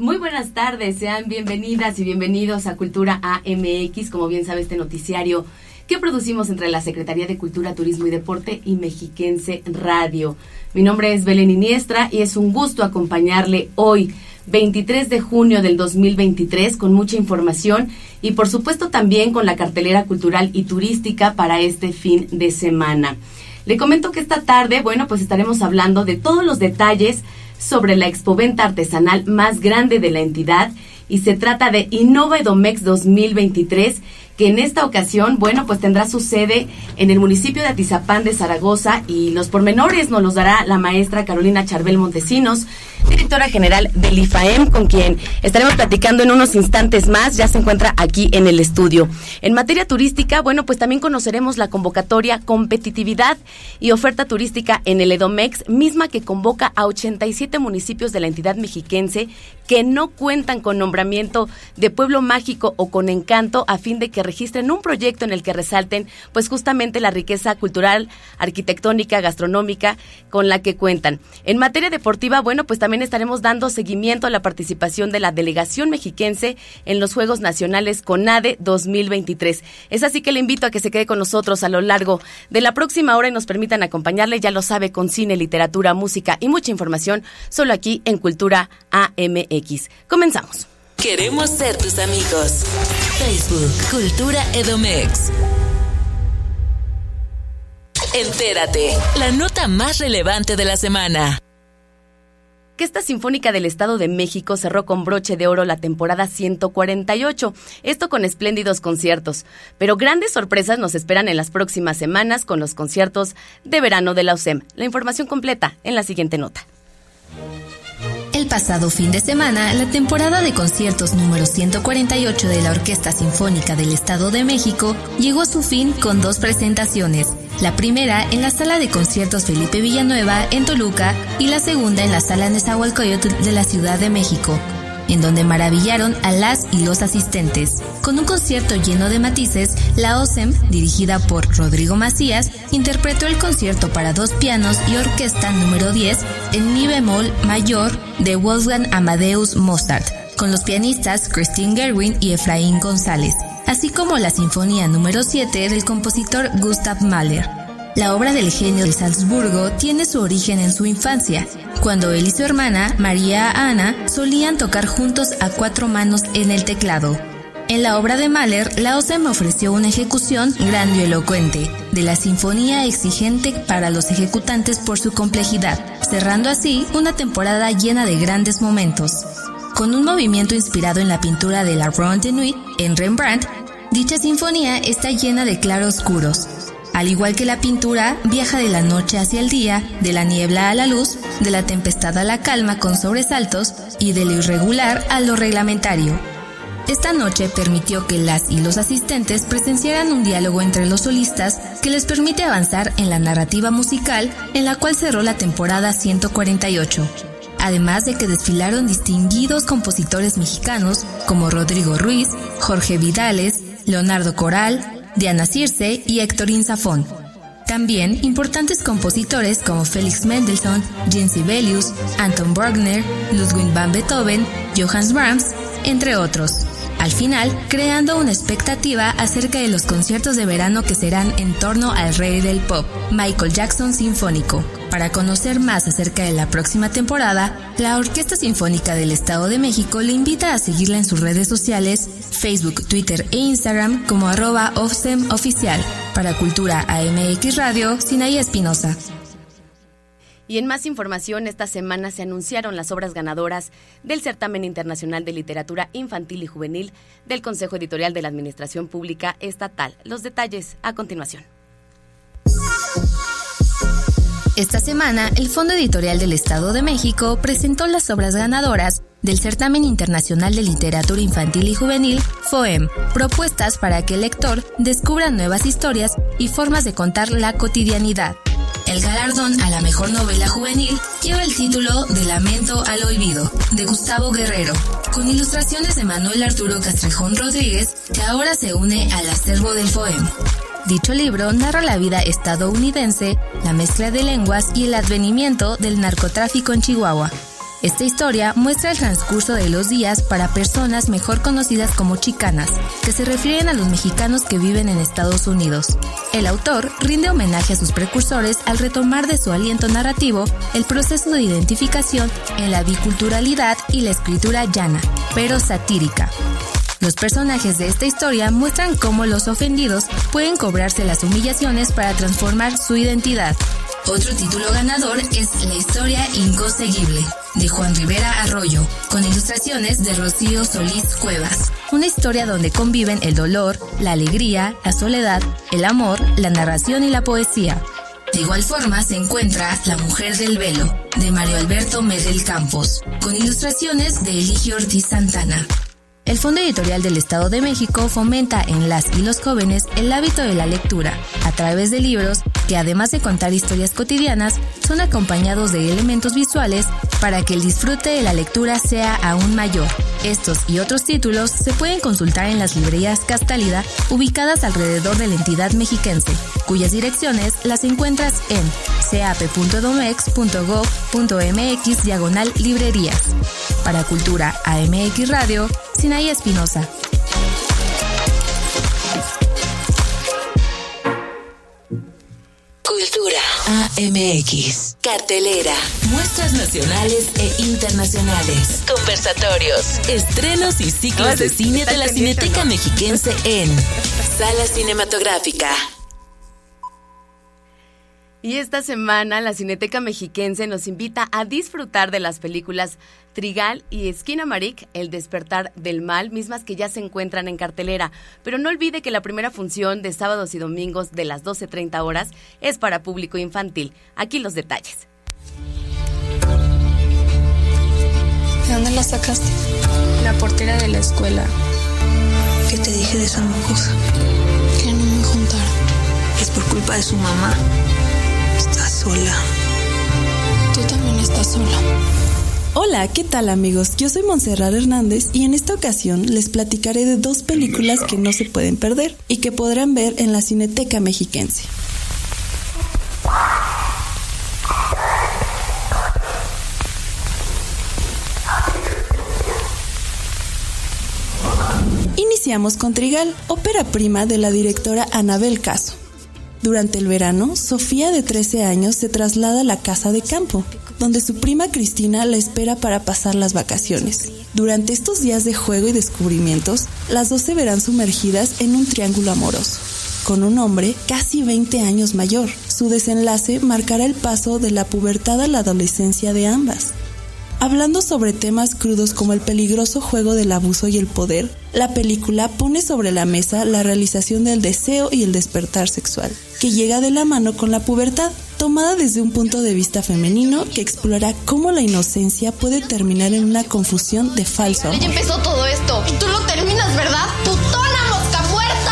Muy buenas tardes, sean bienvenidas y bienvenidos a Cultura AMX, como bien sabe este noticiario que producimos entre la Secretaría de Cultura, Turismo y Deporte y Mexiquense Radio. Mi nombre es Belén Iniestra y es un gusto acompañarle hoy, 23 de junio del 2023, con mucha información y por supuesto también con la cartelera cultural y turística para este fin de semana. Le comento que esta tarde, bueno, pues estaremos hablando de todos los detalles sobre la expoventa artesanal más grande de la entidad y se trata de Innova Edomex 2023 que en esta ocasión, bueno, pues tendrá su sede en el municipio de Atizapán de Zaragoza y los pormenores nos los dará la maestra Carolina Charbel Montesinos, directora general del IFAEM, con quien estaremos platicando en unos instantes más, ya se encuentra aquí en el estudio. En materia turística, bueno, pues también conoceremos la convocatoria Competitividad y Oferta Turística en el Edomex, misma que convoca a 87 municipios de la entidad mexiquense que no cuentan con nombramiento de pueblo mágico o con encanto a fin de que registren un proyecto en el que resalten pues justamente la riqueza cultural, arquitectónica, gastronómica con la que cuentan. En materia deportiva, bueno, pues también estaremos dando seguimiento a la participación de la delegación mexiquense en los Juegos Nacionales CONADE 2023. Es así que le invito a que se quede con nosotros a lo largo de la próxima hora y nos permitan acompañarle, ya lo sabe, con cine, literatura, música y mucha información solo aquí en Cultura AMX. Comenzamos. Queremos ser tus amigos. Facebook, Cultura Edomex. Entérate, la nota más relevante de la semana. Orquesta Sinfónica del Estado de México cerró con broche de oro la temporada 148, esto con espléndidos conciertos. Pero grandes sorpresas nos esperan en las próximas semanas con los conciertos de verano de la OSEM. La información completa en la siguiente nota. El pasado fin de semana, la temporada de conciertos número 148 de la Orquesta Sinfónica del Estado de México llegó a su fin con dos presentaciones. La primera en la sala de conciertos Felipe Villanueva en Toluca y la segunda en la sala Nezahualcóyotl de la Ciudad de México en donde maravillaron a las y los asistentes. Con un concierto lleno de matices, la OSEM, dirigida por Rodrigo Macías, interpretó el concierto para dos pianos y orquesta número 10 en mi bemol mayor de Wolfgang Amadeus Mozart, con los pianistas Christine Gerwin y Efraín González, así como la Sinfonía número 7 del compositor Gustav Mahler. La obra del genio de Salzburgo tiene su origen en su infancia, cuando él y su hermana, María Ana, solían tocar juntos a cuatro manos en el teclado. En la obra de Mahler, la OSEM ofreció una ejecución grandilocuente de la sinfonía exigente para los ejecutantes por su complejidad, cerrando así una temporada llena de grandes momentos. Con un movimiento inspirado en la pintura de la Ronde Nuit en Rembrandt, dicha sinfonía está llena de claroscuros, al igual que la pintura, viaja de la noche hacia el día, de la niebla a la luz, de la tempestad a la calma con sobresaltos y de lo irregular a lo reglamentario. Esta noche permitió que las y los asistentes presenciaran un diálogo entre los solistas que les permite avanzar en la narrativa musical en la cual cerró la temporada 148. Además de que desfilaron distinguidos compositores mexicanos como Rodrigo Ruiz, Jorge Vidales, Leonardo Coral, Diana Circe y Héctorín Zafón. También importantes compositores como Felix Mendelssohn, Jean Sibelius, Anton Bruckner, Ludwig van Beethoven, Johannes Brahms, entre otros. Al final, creando una expectativa acerca de los conciertos de verano que serán en torno al rey del pop, Michael Jackson Sinfónico. Para conocer más acerca de la próxima temporada, la Orquesta Sinfónica del Estado de México le invita a seguirla en sus redes sociales, Facebook, Twitter e Instagram como arroba. Para Cultura AMX Radio, Sinaí Espinosa. Y en más información, esta semana se anunciaron las obras ganadoras del Certamen Internacional de Literatura Infantil y Juvenil del Consejo Editorial de la Administración Pública Estatal. Los detalles a continuación. Esta semana, el Fondo Editorial del Estado de México presentó las obras ganadoras del Certamen Internacional de Literatura Infantil y Juvenil, FOEM, propuestas para que el lector descubra nuevas historias y formas de contar la cotidianidad. El galardón a la mejor novela juvenil lleva el título de Lamento al Olvido, de Gustavo Guerrero, con ilustraciones de Manuel Arturo Castrejón Rodríguez, que ahora se une al acervo del FOEM. Dicho libro narra la vida estadounidense, la mezcla de lenguas y el advenimiento del narcotráfico en Chihuahua. Esta historia muestra el transcurso de los días para personas mejor conocidas como chicanas, que se refieren a los mexicanos que viven en Estados Unidos. El autor rinde homenaje a sus precursores al retomar de su aliento narrativo el proceso de identificación en la biculturalidad y la escritura llana, pero satírica. Los personajes de esta historia muestran cómo los ofendidos pueden cobrarse las humillaciones para transformar su identidad. Otro título ganador es La historia inconseguible, de Juan Rivera Arroyo, con ilustraciones de Rocío Solís Cuevas. Una historia donde conviven el dolor, la alegría, la soledad, el amor, la narración y la poesía. De igual forma se encuentra La Mujer del Velo, de Mario Alberto Medel Campos, con ilustraciones de Eligio Ortiz Santana. El Fondo Editorial del Estado de México fomenta en las y los jóvenes el hábito de la lectura a través de libros que además de contar historias cotidianas, son acompañados de elementos visuales para que el disfrute de la lectura sea aún mayor. Estos y otros títulos se pueden consultar en las librerías Castálida ubicadas alrededor de la entidad mexiquense, cuyas direcciones las encuentras en cap.domex.gov.mx diagonal librerías. Para Cultura AMX Radio, Sinaí Espinosa. Cultura AMX. Cartelera. Muestras nacionales e internacionales. Conversatorios. Estrenos y ciclos de cine de la Cineteca Mexiquense en Sala Cinematográfica. Y esta semana la Cineteca Mexiquense nos invita a disfrutar de las películas Trigal y Esquina Maric, El despertar del mal, mismas que ya se encuentran en cartelera. Pero no olvide que la primera función de sábados y domingos de las 12.30 horas es para público infantil. Aquí los detalles. ¿De dónde la sacaste? La portera de la escuela. ¿Qué te dije de esa mocosa? Que no me juntara. Es por culpa de su mamá. Sola. Tú también estás sola. Hola, ¿qué tal amigos? Yo soy Montserrat Hernández y en esta ocasión les platicaré de dos películas que no se pueden perder y que podrán ver en la Cineteca Mexiquense. Iniciamos con Trigal, ópera prima de la directora Anabel Caso. Durante el verano, Sofía de 13 años se traslada a la casa de campo, donde su prima Cristina la espera para pasar las vacaciones. Durante estos días de juego y descubrimientos, las dos se verán sumergidas en un triángulo amoroso, con un hombre casi 20 años mayor. Su desenlace marcará el paso de la pubertad a la adolescencia de ambas. Hablando sobre temas crudos como el peligroso juego del abuso y el poder, la película pone sobre la mesa la realización del deseo y el despertar sexual, que llega de la mano con la pubertad, tomada desde un punto de vista femenino que explorará cómo la inocencia puede terminar en una confusión de falso amor. Ya empezó todo esto y tú lo terminas, ¿verdad? ¡Putona mosca muerta!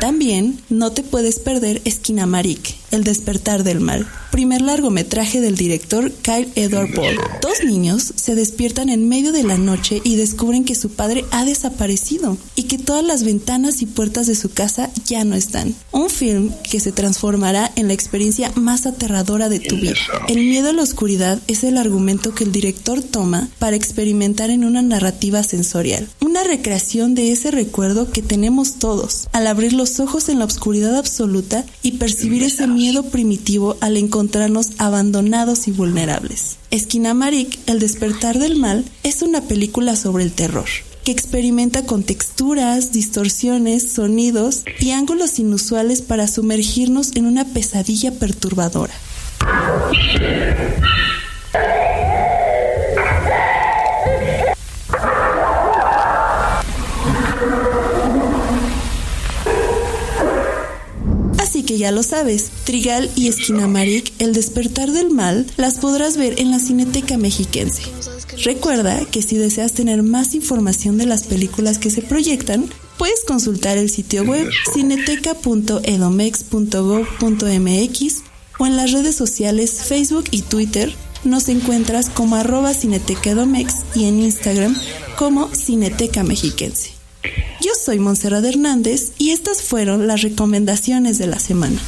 También no te puedes perder Esquina Maric, El despertar del mal, primer largometraje del director Kyle Edward Paul. Dos niños se despiertan en medio de la noche y descubren que su padre ha desaparecido y que todas las ventanas y puertas de su casa ya no están. Un film que se transformará en la experiencia más aterradora de tu vida. El miedo a la oscuridad es el argumento que el director toma para experimentar en una narrativa sensorial, una recreación de ese recuerdo que tenemos todos al abrir los ojos en la oscuridad absoluta y percibir ese miedo primitivo al encontrarnos abandonados y vulnerables. Esquina Maric, El despertar del mal, es una película sobre el terror que experimenta con texturas, distorsiones, sonidos y ángulos inusuales para sumergirnos en una pesadilla perturbadora. Que ya lo sabes, Trigal y Esquinamaric, El despertar del mal, las podrás ver en la Cineteca Mexiquense. Recuerda que si deseas tener más información de las películas que se proyectan, puedes consultar el sitio web cineteca.edomex.gov.mx o en las redes sociales Facebook y Twitter nos encuentras como arroba Cineteca Edomex y en Instagram como Cineteca Mexiquense. Yo soy Monserrat Hernández y estas fueron las recomendaciones de la semana.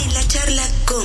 En la charla con...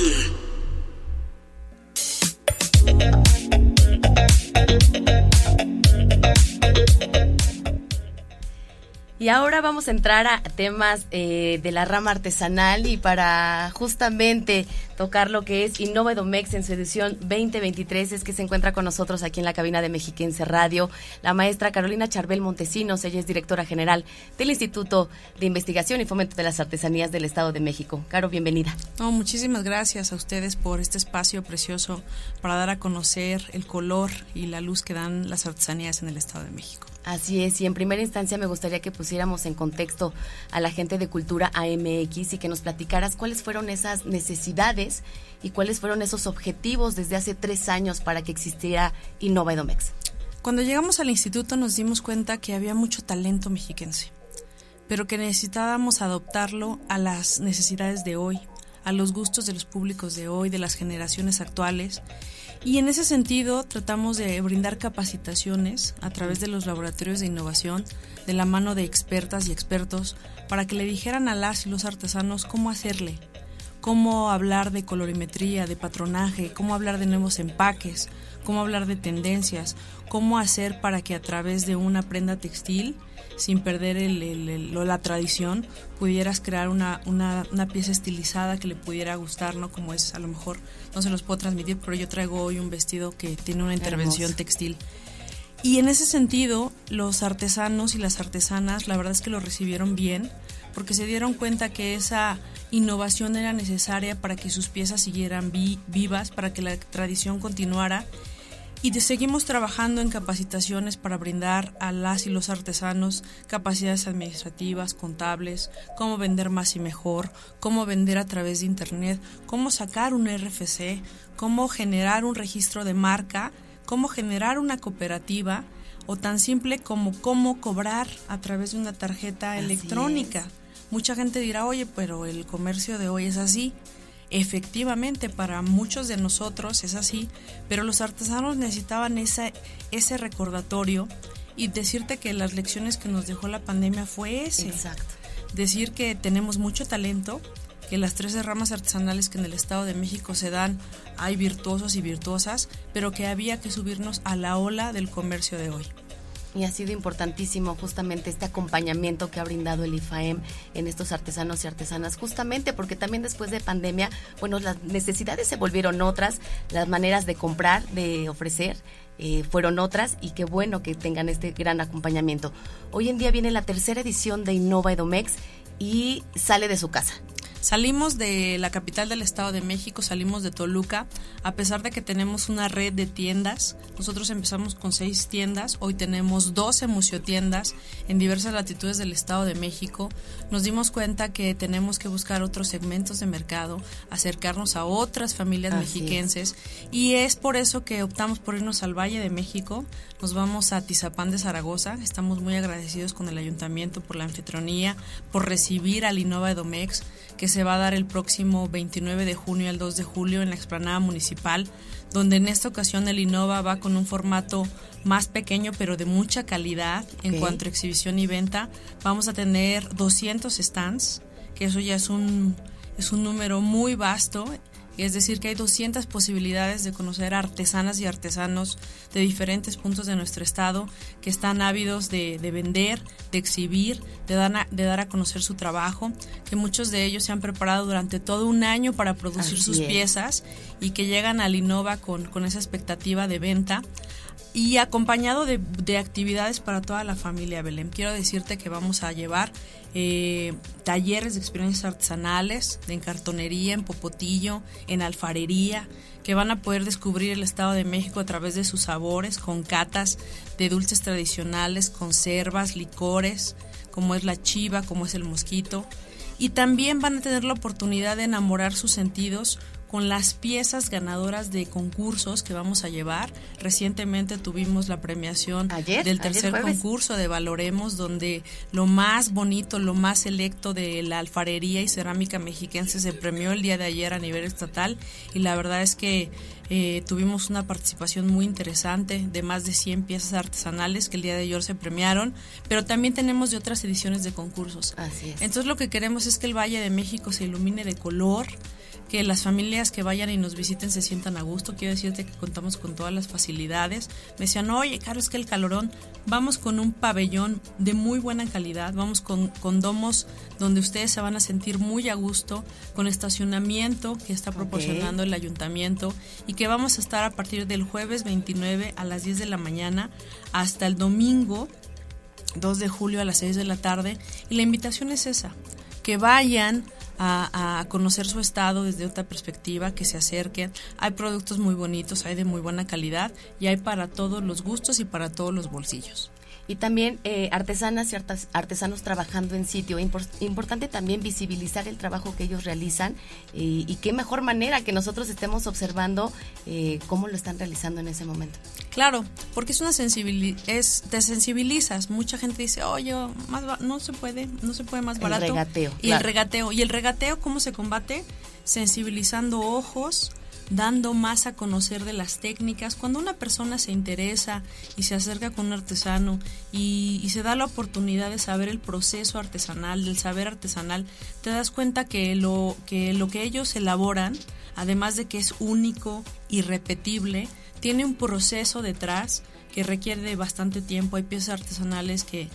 Y ahora vamos a entrar a temas eh, de la rama artesanal y para justamente tocar lo que es Innova Edomex en su edición 2023 es que se encuentra con nosotros aquí en la cabina de Mexiquense Radio la maestra Carolina Charbel Montesinos, ella es directora general del Instituto de Investigación y Fomento de las Artesanías del Estado de México. Caro, bienvenida. No, muchísimas gracias a ustedes por este espacio precioso para dar a conocer el color y la luz que dan las artesanías en el Estado de México. Así es, y en primera instancia me gustaría que pusiéramos en contexto a la gente de Cultura AMX y que nos platicaras cuáles fueron esas necesidades y cuáles fueron esos objetivos desde hace tres años para que existiera Innova Edomex. Cuando llegamos al instituto nos dimos cuenta que había mucho talento mexiquense, pero que necesitábamos adoptarlo a las necesidades de hoy, a los gustos de los públicos de hoy, de las generaciones actuales y en ese sentido tratamos de brindar capacitaciones a través de los laboratorios de innovación de la mano de expertas y expertos para que le dijeran a las y los artesanos cómo hacerle, cómo hablar de colorimetría, de patronaje, cómo hablar de nuevos empaques, cómo hablar de tendencias, cómo hacer para que a través de una prenda textil sin perder el, la tradición, pudieras crear una, una, una, pieza estilizada que le pudiera gustar, ¿no? Como es, a lo mejor no se los puedo transmitir, pero yo traigo hoy un vestido que tiene una intervención Hermoso. textil. Y en ese sentido, los artesanos y las artesanas, la verdad es que lo recibieron bien, porque se dieron cuenta que esa innovación era necesaria para que sus piezas siguieran vi- vivas, para que la tradición continuara y de- seguimos trabajando en capacitaciones para brindar a las y los artesanos capacidades administrativas, contables, cómo vender más y mejor, cómo vender a través de Internet, cómo sacar un RFC, cómo generar un registro de marca, cómo generar una cooperativa o tan simple como cómo cobrar a través de una tarjeta Así electrónica. Mucha gente dirá, oye, pero el comercio de hoy es así. Efectivamente, para muchos de nosotros es así, pero los artesanos necesitaban esa, ese recordatorio y decirte que las lecciones que nos dejó la pandemia fue ese. Exacto. Decir que tenemos mucho talento, que las 13 ramas artesanales que en el Estado de México se dan, hay virtuosos y virtuosas, pero que había que subirnos a la ola del comercio de hoy. Y ha sido importantísimo justamente este acompañamiento que ha brindado el IFAEM en estos artesanos y artesanas, justamente porque también después de pandemia, bueno, las necesidades se volvieron otras, las maneras de comprar, de ofrecer, eh, fueron otras y qué bueno que tengan este gran acompañamiento. Hoy en día viene la tercera edición de Innova Edomex y sale de su casa. Salimos de la capital del Estado de México, salimos de Toluca, a pesar de que tenemos una red de tiendas. Nosotros empezamos con seis tiendas, hoy tenemos 12 museotiendas en diversas latitudes del Estado de México. Nos dimos cuenta que tenemos que buscar otros segmentos de mercado, acercarnos a otras familias Así mexiquenses y es por eso que optamos por irnos al Valle de México. Nos vamos a Tizapán de Zaragoza. Estamos muy agradecidos con el ayuntamiento por la anfitrionía, por recibir al Innova Edomex, que se va a dar el próximo 29 de junio al 2 de julio en la explanada municipal, donde en esta ocasión el Innova va con un formato más pequeño pero de mucha calidad en cuanto a exhibición y venta. Vamos a tener 200 stands, que eso ya es un, es un número muy vasto. Es decir, que hay 200 posibilidades de conocer artesanas y artesanos de diferentes puntos de nuestro estado que están ávidos de, de vender, de exhibir, de dar, a, de dar a conocer su trabajo, que muchos de ellos se han preparado durante todo un año para producir Así sus es. piezas y que llegan al Innova con, con esa expectativa de venta y acompañado de, de actividades para toda la familia Belén. Quiero decirte que vamos a llevar eh, talleres de experiencias artesanales, en cartonería, en popotillo, en alfarería, que van a poder descubrir el Estado de México a través de sus sabores, con catas de dulces tradicionales, conservas, licores, como es la chiva, como es el mosquito. Y también van a tener la oportunidad de enamorar sus sentidos con las piezas ganadoras de concursos que vamos a llevar. Recientemente tuvimos la premiación del tercer concurso de Valoremos, donde lo más bonito, lo más selecto de la alfarería y cerámica mexiquense se premió el día de ayer a nivel estatal y la verdad es que eh, tuvimos una participación muy interesante de más de 100 piezas artesanales que el día de ayer se premiaron, pero también tenemos de otras ediciones de concursos. Así es. Entonces lo que queremos es que el Valle de México se ilumine de color, que las familias que vayan y nos visiten se sientan a gusto. Quiero decirte que contamos con todas las facilidades. Me decían, oye, Carlos, que el calorón, vamos con un pabellón de muy buena calidad, vamos con, con domos donde ustedes se van a sentir muy a gusto, con estacionamiento que está proporcionando el ayuntamiento y que vamos a estar a partir del jueves 29 a las 10 de la mañana hasta el domingo 2 de julio a las 6 de la tarde. Y la invitación es esa, que vayan a, conocer su estado desde otra perspectiva, que se acerquen. Hay productos muy bonitos, hay de muy buena calidad y hay para todos los gustos y para todos los bolsillos y también eh, artesanas y artesanos trabajando en sitio. importante también visibilizar el trabajo que ellos realizan y qué mejor manera que nosotros estemos observando eh, cómo lo están realizando en ese momento. Claro, porque es una sensibilidad, es, te sensibilizas. Mucha gente dice, oye, más no se puede, no se puede más barato. El regateo. Y el regateo. ¿Y el regateo cómo se combate? Sensibilizando ojos, dando más a conocer de las técnicas. Cuando una persona se interesa y se acerca con un artesano y, se da la oportunidad de saber el proceso artesanal, del saber artesanal, te das cuenta que lo que, lo que ellos elaboran, además de que es único, irrepetible, tiene un proceso detrás que requiere bastante tiempo. Hay piezas artesanales que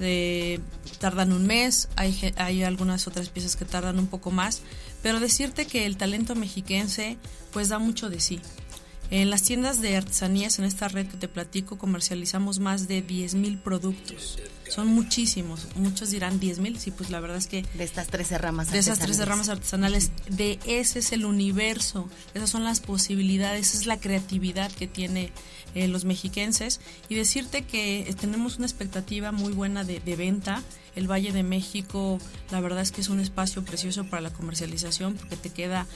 eh, tardan un mes, hay, hay algunas otras piezas que tardan un poco más, pero decirte que el talento mexiquense pues da mucho de sí. En las tiendas de artesanías, en esta red que te platico, comercializamos más de 10.000 productos. Son muchísimos. Muchos dirán 10.000, sí, pues la verdad es que... De estas 13 ramas De esas 13 ramas artesanales, de ese es el universo, esas son las posibilidades, esa es la creatividad que tiene eh, los mexiquenses. Y decirte que eh, tenemos una expectativa muy buena de, de venta el Valle de México, la verdad es que es un espacio precioso para la comercialización porque te queda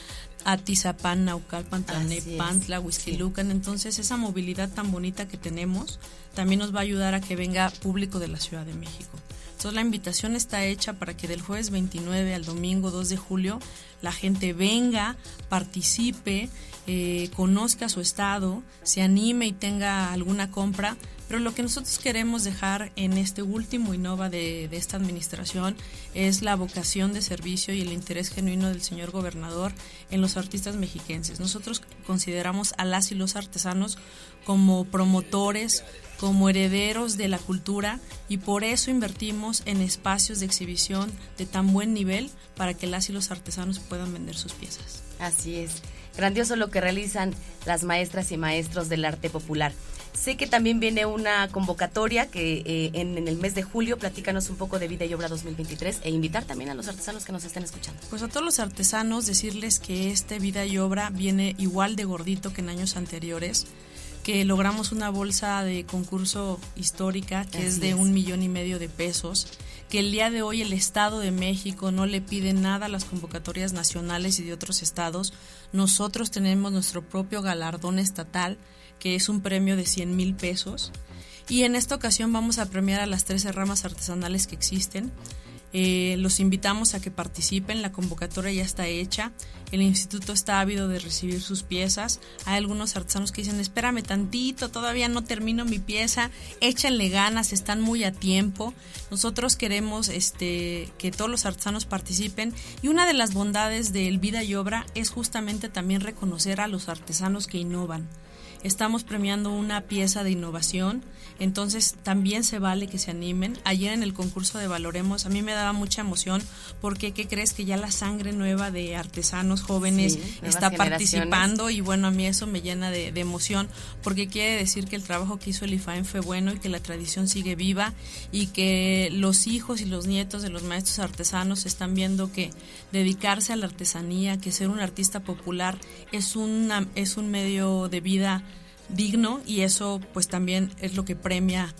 Atizapán, Naucalpan, Tlalnepantla, Huizquilucan. Entonces, esa movilidad tan bonita que tenemos también nos va a ayudar a que venga público de la Ciudad de México. Entonces, la invitación está hecha para que del jueves 29 al domingo 2 de julio la gente venga, participe, eh, conozca su estado, se anime y tenga alguna compra pero lo que nosotros queremos dejar en este último Innova de, de esta administración es la vocación de servicio y el interés genuino del señor gobernador en los artistas mexiquenses. Nosotros consideramos a las y los artesanos como promotores, como herederos de la cultura y por eso invertimos en espacios de exhibición de tan buen nivel para que las y los artesanos puedan vender sus piezas. Así es. Grandioso lo que realizan las maestras y maestros del arte popular. Sé que también viene una convocatoria que eh, en, el mes de julio, platícanos un poco de Vida y Obra 2023 e invitar también a los artesanos que nos estén escuchando. Pues a todos los artesanos decirles que este Vida y Obra viene igual de gordito que en años anteriores que logramos una bolsa de concurso histórica que es de un millón y medio de pesos, que el día de hoy el Estado de México no le pide nada a las convocatorias nacionales y de otros estados. Nosotros tenemos nuestro propio galardón estatal que es un premio de 100 mil pesos. Y en esta ocasión vamos a premiar a las 13 ramas artesanales que existen. Eh, los invitamos a que participen, la convocatoria ya está hecha, el instituto está ávido de recibir sus piezas. Hay algunos artesanos que dicen, espérame tantito, todavía no termino mi pieza, échenle ganas, están muy a tiempo. Nosotros queremos este, que todos los artesanos participen y una de las bondades del Vida y Obra es justamente también reconocer a los artesanos que innovan estamos premiando una pieza de innovación, entonces también se vale que se animen. Ayer en el concurso de Valoremos a mí me daba mucha emoción porque ¿qué crees que ya la sangre nueva de artesanos jóvenes está participando y bueno, a mí eso me llena de, emoción porque quiere decir que el trabajo que hizo el IFAEN fue bueno y que la tradición sigue viva y que los hijos y los nietos de los maestros artesanos están viendo que dedicarse a la artesanía, que ser un artista popular es, una, es un medio de vida digno y eso pues también es lo que premia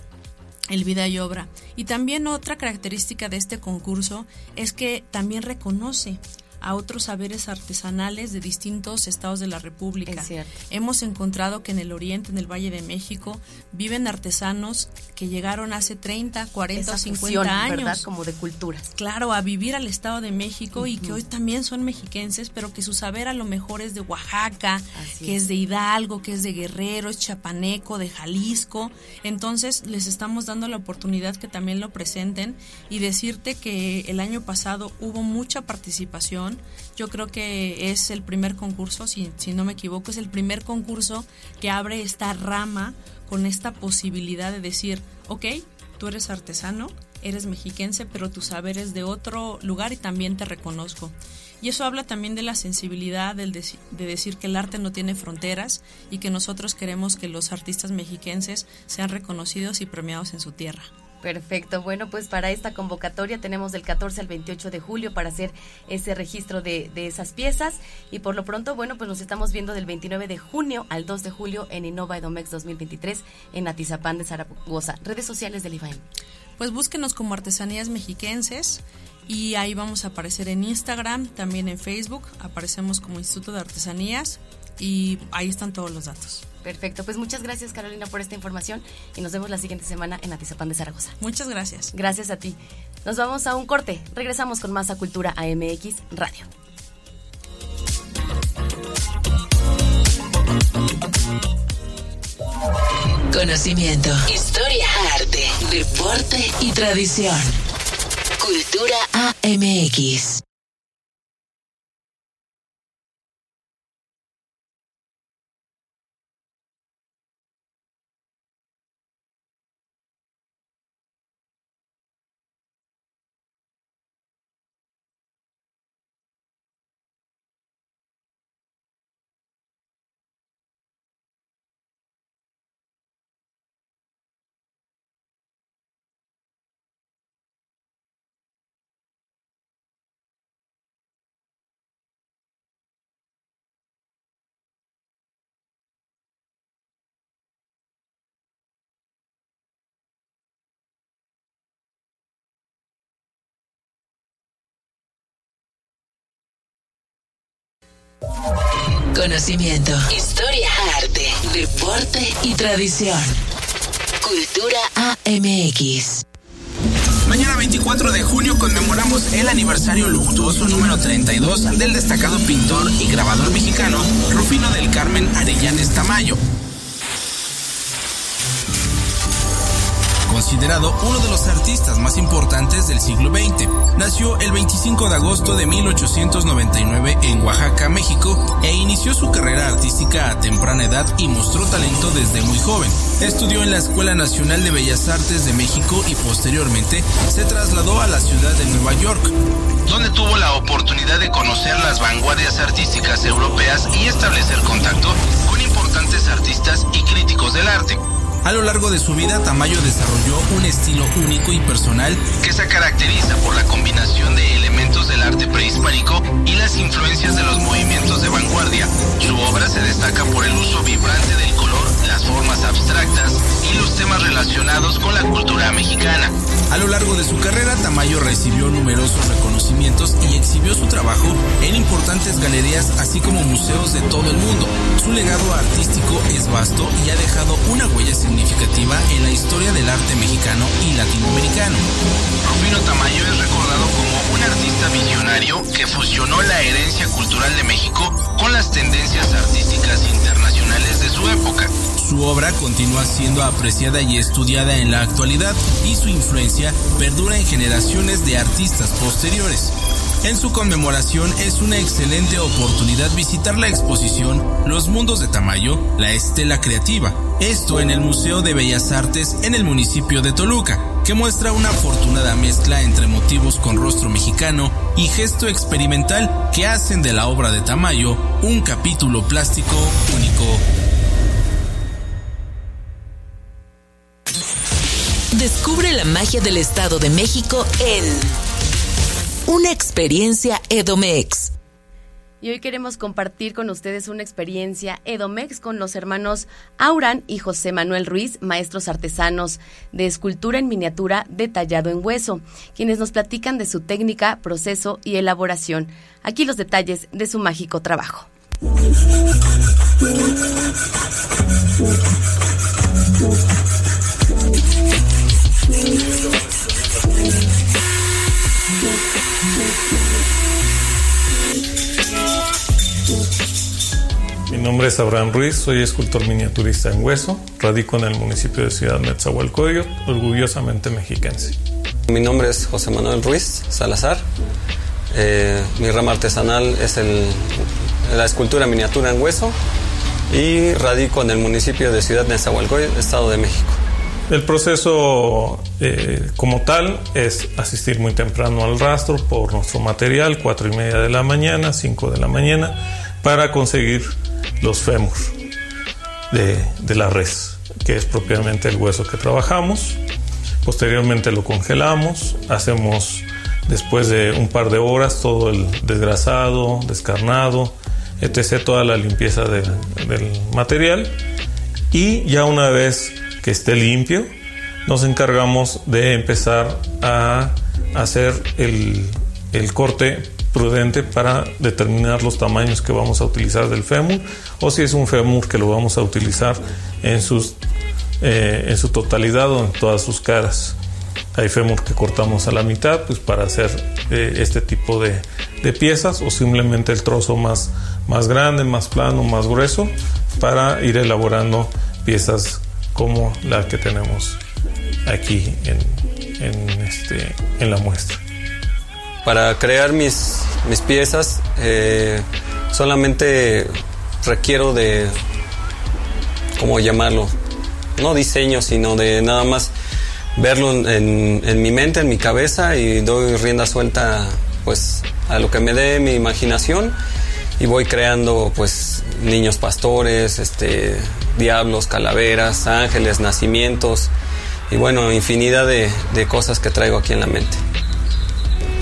el vida y obra. Y también otra característica de este concurso es que también reconoce a otros saberes artesanales de distintos estados de la República. Hemos encontrado que en el oriente, en el Valle de México, viven artesanos que llegaron hace 30, 40 o 50 años. ¿verdad? Como de culturas. Claro, a vivir al estado de México y que hoy también son mexiquenses, pero que su saber a lo mejor es de Oaxaca, que es. de Hidalgo, que es de Guerrero, es chapaneco, de Jalisco. Entonces les estamos dando la oportunidad que también lo presenten y decirte que el año pasado hubo mucha participación yo creo que es el primer concurso, si, si no me equivoco, es el primer concurso que abre esta rama con esta posibilidad de decir, ok, tú eres artesano, eres mexiquense, pero tu saber es de otro lugar y también te reconozco. Y eso habla también de la sensibilidad de, de, decir que el arte no tiene fronteras y que nosotros queremos que los artistas mexiquenses sean reconocidos y premiados en su tierra. Perfecto. Bueno, pues para esta convocatoria tenemos del 14 al 28 de julio para hacer ese registro de, esas piezas. Y por lo pronto, bueno, pues nos estamos viendo del 29 de junio al 2 de julio en Innova Edomex 2023 en Atizapán de Zaragoza. Redes sociales del IFAM. Pues búsquenos como Artesanías Mexiquenses y ahí vamos a aparecer en Instagram, también en Facebook. Aparecemos como Instituto de Artesanías y ahí están todos los datos. Perfecto, pues muchas gracias Carolina por esta información y nos vemos la siguiente semana en Atizapán de Zaragoza. Muchas gracias. Gracias a ti. Nos vamos a un corte, regresamos con más a Cultura AMX Radio. Conocimiento, historia, arte, deporte y tradición. Cultura AMX. Conocimiento, historia, arte, deporte y tradición. Cultura AMX. Mañana 24 de junio conmemoramos el aniversario luctuoso número 32 del destacado pintor y grabador mexicano Rufino del Carmen Arellanes Tamayo considerado uno de los artistas más importantes del siglo XX. Nació el 25 de agosto de 1899 en Oaxaca, México, e inició su carrera artística a temprana edad y mostró talento desde muy joven. Estudió en la Escuela Nacional de Bellas Artes de México y posteriormente se trasladó a la ciudad de Nueva York, donde tuvo la oportunidad de conocer las vanguardias artísticas europeas y establecer contacto con importantes artistas y críticos del arte. A lo largo de su vida, Tamayo desarrolló un estilo único y personal que se caracteriza por la combinación de elementos del arte prehispánico y las influencias de los movimientos de vanguardia. Su obra se destaca por el uso vibrante del color, las formas abstractas y los temas relacionados con la cultura mexicana. A lo largo de su carrera, Tamayo recibió numerosos reconocimientos y exhibió su trabajo en importantes galerías así como museos de todo el mundo. Su legado artístico es vasto y ha dejado una huella significativa en la historia del arte mexicano y latinoamericano. Rufino Tamayo es recordado como un artista visionario que fusionó la herencia cultural de México con las tendencias artísticas internacionales de su época. Su obra continúa siendo apreciada y estudiada en la actualidad y su influencia perdura en generaciones de artistas posteriores. En su conmemoración es una excelente oportunidad visitar la exposición Los Mundos de Tamayo, la Estela Creativa, esto en el Museo de Bellas Artes en el municipio de Toluca, que muestra una afortunada mezcla entre motivos con rostro mexicano y gesto experimental que hacen de la obra de Tamayo un capítulo plástico único. Descubre la magia del Estado de México en una experiencia Edomex. Y hoy queremos compartir con ustedes una experiencia Edomex con los hermanos Auran y José Manuel Ruiz, maestros artesanos de escultura en miniatura detallado en hueso, quienes nos platican de su técnica, proceso y elaboración. Aquí los detalles de su mágico trabajo. Mi nombre es Abraham Ruiz, soy escultor miniaturista en hueso, radico en el municipio de Ciudad Netzahualcóyotl, orgullosamente mexiquense. Mi nombre es José Manuel Ruiz Salazar. Eh, mi rama artesanal es la escultura miniatura en hueso y radico en el municipio de Ciudad Nezahualcóyotl, Estado de México. El proceso eh, como tal es asistir muy temprano al rastro por nuestro material, cuatro y media de la mañana, 5 de la mañana, para conseguir los fémur de, de la res, que es propiamente el hueso que trabajamos. Posteriormente lo congelamos, hacemos después de un par de horas todo el desgrasado, descarnado, etc., toda la limpieza del material. Y ya una vez que esté limpio, nos encargamos de empezar a hacer el, el corte prudente para determinar los tamaños que vamos a utilizar del fémur o si es un fémur que lo vamos a utilizar en, sus, eh, en su totalidad o en todas sus caras. Hay fémur que cortamos a la mitad pues para hacer eh, este tipo de, de, piezas o simplemente el trozo más, más grande, más plano, más grueso para ir elaborando piezas como la que tenemos aquí en, en, este, en la muestra. Para crear mis, mis piezas eh, solamente requiero de, ¿cómo llamarlo? No diseño, sino de nada más verlo en, en, mi mente, en mi cabeza y doy rienda suelta pues a lo que me dé mi imaginación y voy creando pues niños pastores, este, diablos, calaveras, ángeles, nacimientos y bueno, infinidad de, de cosas que traigo aquí en la mente.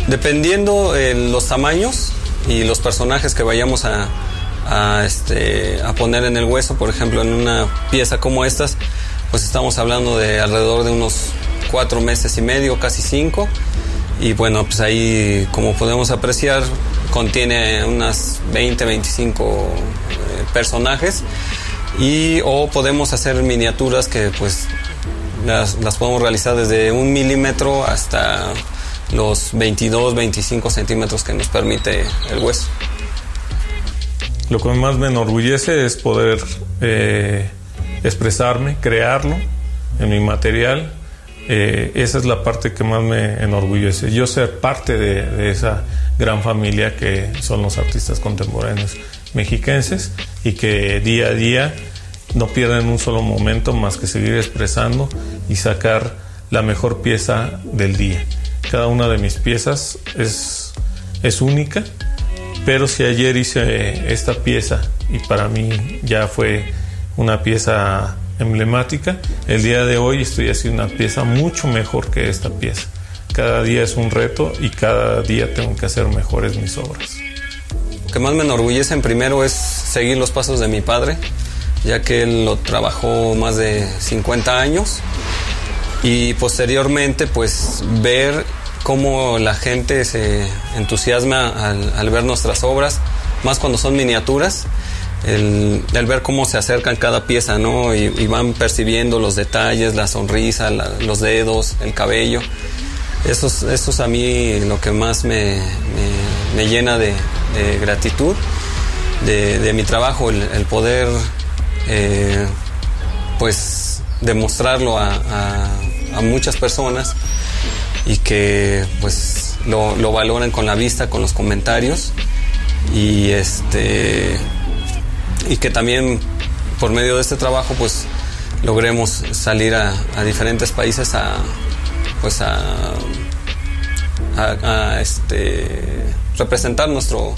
Dependiendo eh, los tamaños y los personajes que vayamos a, este, a poner en el hueso, por ejemplo, en una pieza como estas, pues estamos hablando de alrededor de unos cuatro meses y medio, casi cinco. Y bueno, pues ahí, como podemos apreciar, contiene unas 20, 25 eh, personajes. Y o podemos hacer miniaturas que pues las, las podemos realizar desde un milímetro hasta los 22, 25 centímetros que nos permite el hueso. Lo que más me enorgullece es poder eh, expresarme, crearlo en mi material. Eh, esa es la parte que más me enorgullece. Yo ser parte de, de, esa gran familia que son los artistas contemporáneos mexiquenses y que día a día no pierden un solo momento más que seguir expresando y sacar la mejor pieza del día. Cada una de mis piezas es, es única, pero si ayer hice esta pieza y para mí ya fue una pieza emblemática, el día de hoy estoy haciendo una pieza mucho mejor que esta pieza. Cada día es un reto y cada día tengo que hacer mejores mis obras. Lo que más me enorgullece en primero es seguir los pasos de mi padre, ya que él lo trabajó más de 50 años y posteriormente pues ver cómo la gente se entusiasma al, al ver nuestras obras, más cuando son miniaturas, el, el, ver cómo se acercan cada pieza, ¿no? Y, y van percibiendo los detalles, la sonrisa, la, los dedos, el cabello. Eso es, eso es a mí lo que más me, me, me llena de, de gratitud de, de, mi trabajo, el, el poder eh, pues demostrarlo a, a, a muchas personas y que pues lo, lo, valoren con la vista, con los comentarios y este y que también por medio de este trabajo pues logremos salir a, diferentes países a pues a, este representar nuestro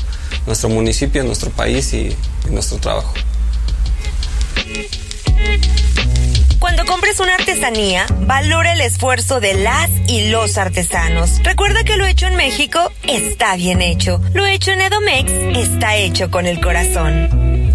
nuestro municipio, nuestro país y nuestro trabajo. Cuando compres una artesanía, valora el esfuerzo de las y los artesanos. Recuerda que lo hecho en México está bien hecho. Lo hecho en Edomex está hecho con el corazón.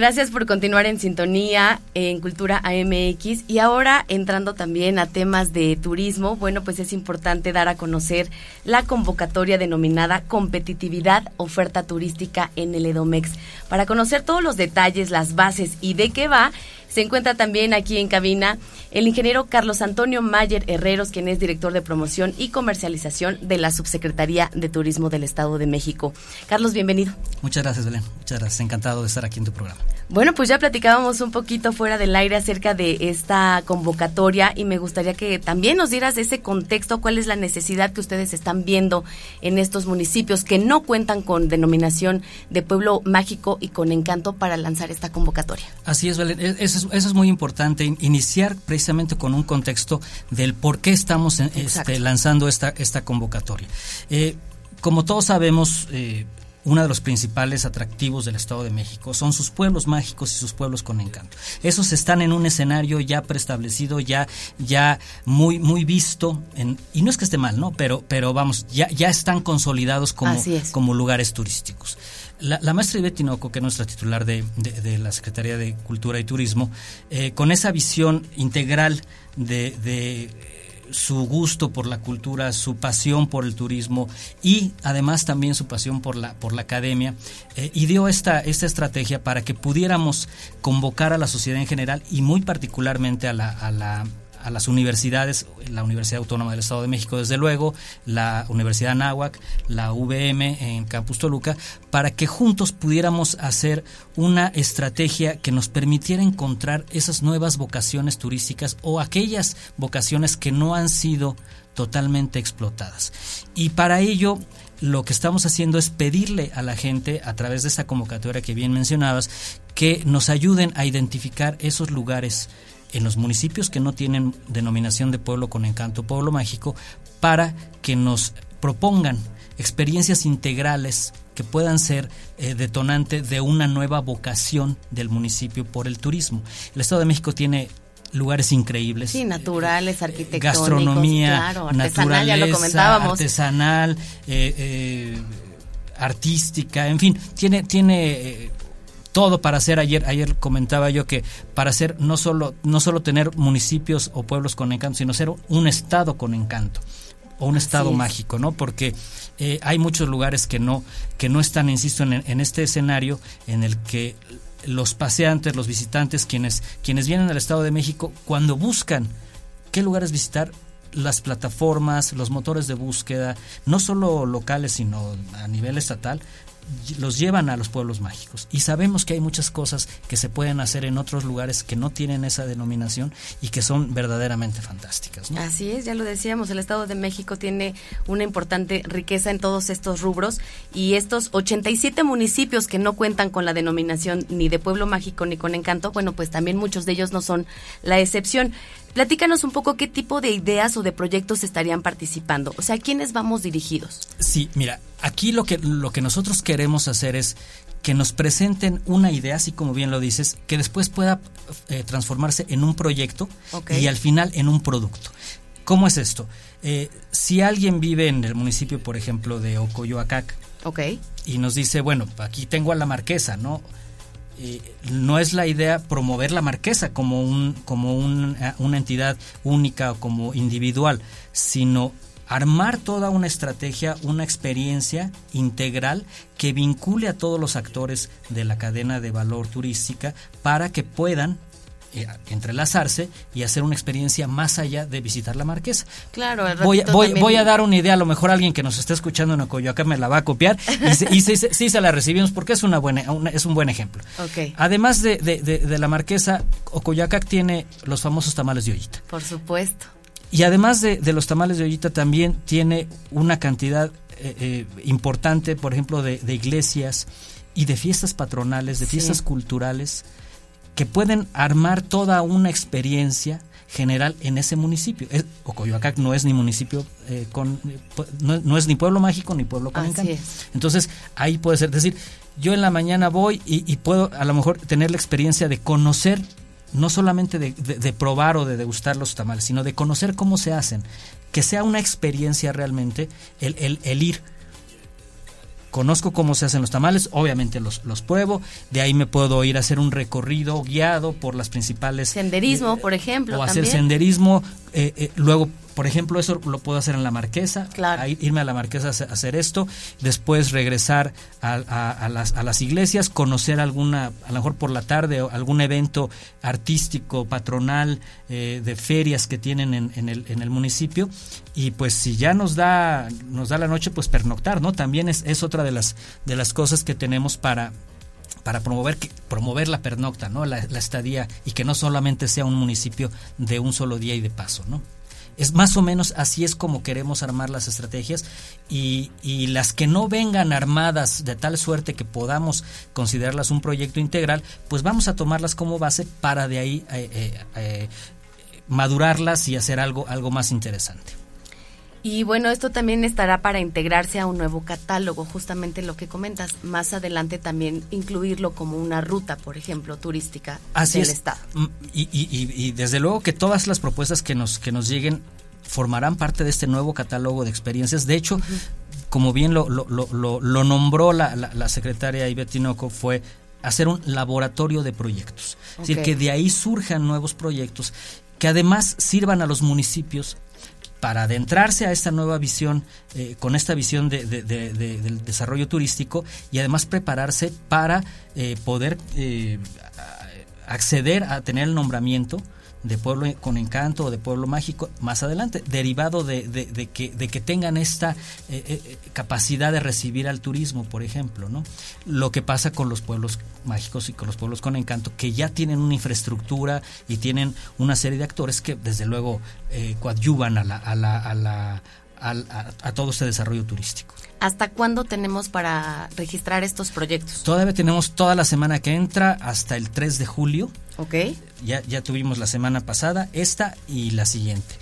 Gracias por continuar en sintonía en Cultura AMX y ahora entrando también a temas de turismo, bueno, pues es importante dar a conocer la convocatoria denominada Competitividad Oferta Turística en el Edomex. Para conocer todos los detalles, las bases y de qué va, se encuentra también aquí en cabina el ingeniero Carlos Antonio Mayer Herreros, quien es director de promoción y comercialización de la Subsecretaría de Turismo del Estado de México. Carlos, bienvenido. Muchas gracias, Belén. Muchas gracias. Encantado de estar aquí en tu programa. Bueno, pues ya platicábamos un poquito fuera del aire acerca de esta convocatoria y me gustaría que también nos dieras ese contexto, cuál es la necesidad que ustedes están viendo en estos municipios que no cuentan con denominación de pueblo mágico y con encanto para lanzar esta convocatoria. Así es, Belén. E-, eso es, eso es muy importante, iniciar precisamente con un contexto del por qué estamos este, lanzando esta, esta convocatoria. Eh, como todos sabemos, eh, uno de los principales atractivos del Estado de México son sus pueblos mágicos y sus pueblos con encanto. Esos están en un escenario ya preestablecido, ya, ya muy, muy visto, en, y no es que esté mal, ¿no? Pero, pero vamos, ya, ya están consolidados como, como lugares turísticos. La, maestra Ivette Tinoco, que es nuestra titular de, la Secretaría de Cultura y Turismo, eh, con esa visión integral de su gusto por la cultura, su pasión por el turismo y además también su pasión por la, por la academia, eh, y dio esta, esta estrategia para que pudiéramos convocar a la sociedad en general y muy particularmente a la, a la a las universidades, la Universidad Autónoma del Estado de México, desde luego, la Universidad Anáhuac, la VM en Campus Toluca, para que juntos pudiéramos hacer una estrategia que nos permitiera encontrar esas nuevas vocaciones turísticas o aquellas vocaciones que no han sido totalmente explotadas. Y para ello, lo que estamos haciendo es pedirle a la gente, a través de esta convocatoria que bien mencionabas, que nos ayuden a identificar esos lugares en los municipios que no tienen denominación de pueblo con encanto, pueblo mágico, para que nos propongan experiencias integrales que puedan ser eh, detonante de una nueva vocación del municipio por el turismo. El Estado de México tiene lugares increíbles. Sí, naturales, arquitectónicos. Gastronomía, artesanal, ya lo comentábamos. artesanal, eh, eh, artística, en fin, tiene, tiene todo para hacer. Ayer ayer comentaba yo que para hacer no solo no solo tener municipios o pueblos con encanto sino ser un estado con encanto o un estado mágico no porque eh, hay muchos lugares que no que no están insisto en, en, este escenario en el que los paseantes los visitantes quienes quienes vienen al estado de México cuando buscan qué lugares visitar las plataformas, los motores de búsqueda, no solo locales, sino a nivel estatal, los llevan a los pueblos mágicos. Y sabemos que hay muchas cosas que se pueden hacer en otros lugares que no tienen esa denominación y que son verdaderamente fantásticas. Así es, ya lo decíamos, el Estado de México tiene una importante riqueza en todos estos rubros y estos 87 municipios que no cuentan con la denominación ni de pueblo mágico ni con encanto, bueno, pues también muchos de ellos no son la excepción. Platícanos un poco qué tipo de ideas o de proyectos estarían participando, o sea, ¿quiénes vamos dirigidos? Sí, mira, aquí lo que, lo que nosotros queremos hacer es que nos presenten una idea, así como bien lo dices, que después pueda eh, transformarse en un proyecto y al final en un producto. ¿Cómo es esto? Eh, si alguien vive en el municipio, por ejemplo, de Ocoyoacac, okay. y nos dice, bueno, aquí tengo a la marquesa, ¿no? Eh, no es la idea promover la marquesa como, un, como eh, una entidad única o como individual, sino armar toda una estrategia, una experiencia integral que vincule a todos los actores de la cadena de valor turística para que puedan eh, entrelazarse y hacer una experiencia más allá de visitar la marquesa. Claro, voy, voy, voy, a dar una idea, a lo mejor alguien que nos esté escuchando en Ocoyoacán me la va a copiar y, sí, se la recibimos porque es, una buena, es un buen ejemplo. Además de, de, la marquesa, Ocoyoacac tiene los famosos tamales de ollita. Por supuesto. Y además de, los tamales de ollita también tiene una cantidad eh, eh, importante, por ejemplo, de, iglesias y de fiestas patronales, de fiestas culturales que pueden armar toda una experiencia general en ese municipio. Es, Ocoyoacac no es ni municipio eh, con no, es ni pueblo mágico ni pueblo con encanto. Entonces, ahí puede ser, decir, yo en la mañana voy y, puedo a lo mejor tener la experiencia de conocer no solamente de, probar o de degustar los tamales, sino de conocer cómo se hacen, que sea una experiencia realmente el, el, el ir conozco cómo se hacen los tamales, obviamente los, los pruebo, de ahí me puedo ir a hacer un recorrido guiado por las principales... Senderismo, por ejemplo. O hacer senderismo, eh, eh, luego por ejemplo, eso lo puedo hacer en la Marquesa, irme a la Marquesa a hacer esto, después regresar a, las, a, las, iglesias, conocer alguna, a lo mejor por la tarde, algún evento artístico, patronal, eh, de ferias que tienen en, el, en el municipio. Y pues si ya nos da, nos da la noche, pues pernoctar, ¿no? También es, es otra de las, de las cosas que tenemos para, para promover, promover la pernocta, ¿no? La, estadía y que no solamente sea un municipio de un solo día y de paso, ¿no? Es más o menos así es como queremos armar las estrategias y, las que no vengan armadas de tal suerte que podamos considerarlas un proyecto integral, pues vamos a tomarlas como base para de ahí eh, eh, eh, madurarlas y hacer algo, algo más interesante. Y bueno, esto también estará para integrarse a un nuevo catálogo, justamente lo que comentas. Más adelante también incluirlo como una ruta, por ejemplo, turística Así del es. Estado. Mm, y, y, y, desde luego que todas las propuestas que nos, que nos lleguen formarán parte de este nuevo catálogo de experiencias. De hecho, como bien lo, lo, lo, lo nombró la, la, secretaria Ivette fue hacer un laboratorio de proyectos. Es decir, que de ahí surjan nuevos proyectos que además sirvan a los municipios para adentrarse a esta nueva visión, eh, con esta visión de, del desarrollo turístico y además prepararse para eh, poder eh, acceder a tener el nombramiento de pueblo con encanto o de pueblo mágico más adelante, derivado de, de, que, de que tengan esta eh, eh, capacidad de recibir al turismo, por ejemplo, ¿no? Lo que pasa con los pueblos mágicos y con los pueblos con encanto, que ya tienen una infraestructura y tienen una serie de actores que desde luego eh, coadyuvan a, la, a, la, a, la, a todo este desarrollo turístico. ¿Hasta cuándo tenemos para registrar estos proyectos? Todavía tenemos toda la semana que entra hasta el 3 de julio. Ok. Ya, ya tuvimos la semana pasada, esta y la siguiente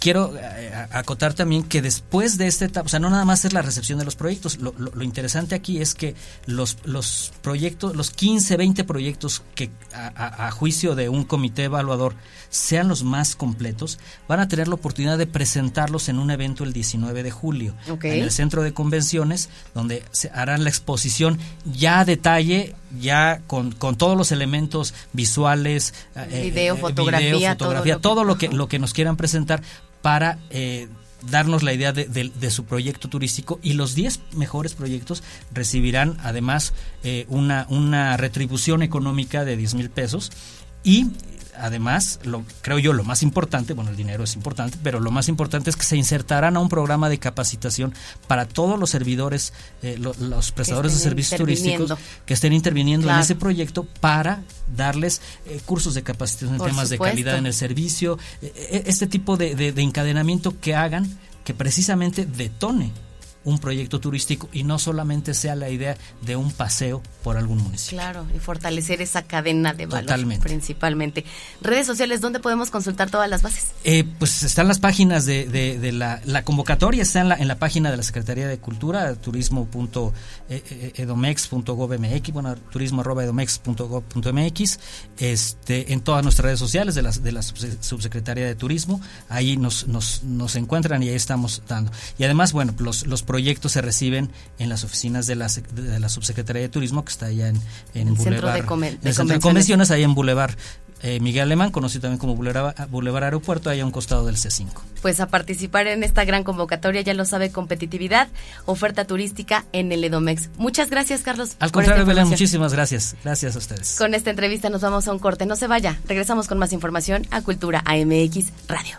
quiero eh, acotar también que después de esta etapa, o sea, no nada más es la recepción de los proyectos, lo, interesante aquí es que los, los proyectos, los 15, 20 proyectos que a, juicio de un comité evaluador sean los más completos, van a tener la oportunidad de presentarlos en un evento el 19 de julio en el centro de convenciones, donde se harán la exposición ya a detalle, ya con, con todos los elementos visuales, eh, video, eh, fotografía, fotografía, todo, lo que, lo que nos quieran presentar para eh, darnos la idea de, su proyecto turístico y los 10 mejores proyectos recibirán además eh, una, una retribución económica de 10 mil pesos y además, lo, creo yo, lo más importante, bueno, el dinero es importante, pero lo más importante es que se insertarán a un programa de capacitación para todos los servidores, eh, los prestadores de servicios turísticos que estén interviniendo en ese proyecto para darles eh, cursos de capacitación en temas de calidad en el servicio, eh, este tipo de, de encadenamiento que hagan que precisamente detone un proyecto turístico y no solamente sea la idea de un paseo por algún municipio. Claro, y fortalecer esa cadena de valor Totalmente. principalmente. Redes sociales, ¿dónde podemos consultar todas las bases? Eh, pues están las páginas de, de, la, la, convocatoria, está en la, en la página de la Secretaría de Cultura, turismo.edomex.gov.mx, bueno, turismo.edomex.gov.mx, este, en todas nuestras redes sociales de la, de la Subsecretaría de Turismo, ahí nos, nos, nos encuentran y ahí estamos dando. Y además, bueno, los, los proyectos se reciben en las oficinas de la, de la Subsecretaría de Turismo, que está allá en, en el Boulevard, Centro de, Convenciones, ahí en Boulevard eh, Miguel Alemán, conocido también como Boulevard, Boulevard Aeropuerto, allá a un costado del C5. Pues a participar en esta gran convocatoria, ya lo sabe, competitividad, oferta turística en el Edomex. Muchas gracias, Carlos. Al contrario, Belén, muchísimas gracias. Gracias a ustedes. Con esta entrevista nos vamos a un corte. No se vaya. Regresamos con más información a Cultura AMX Radio.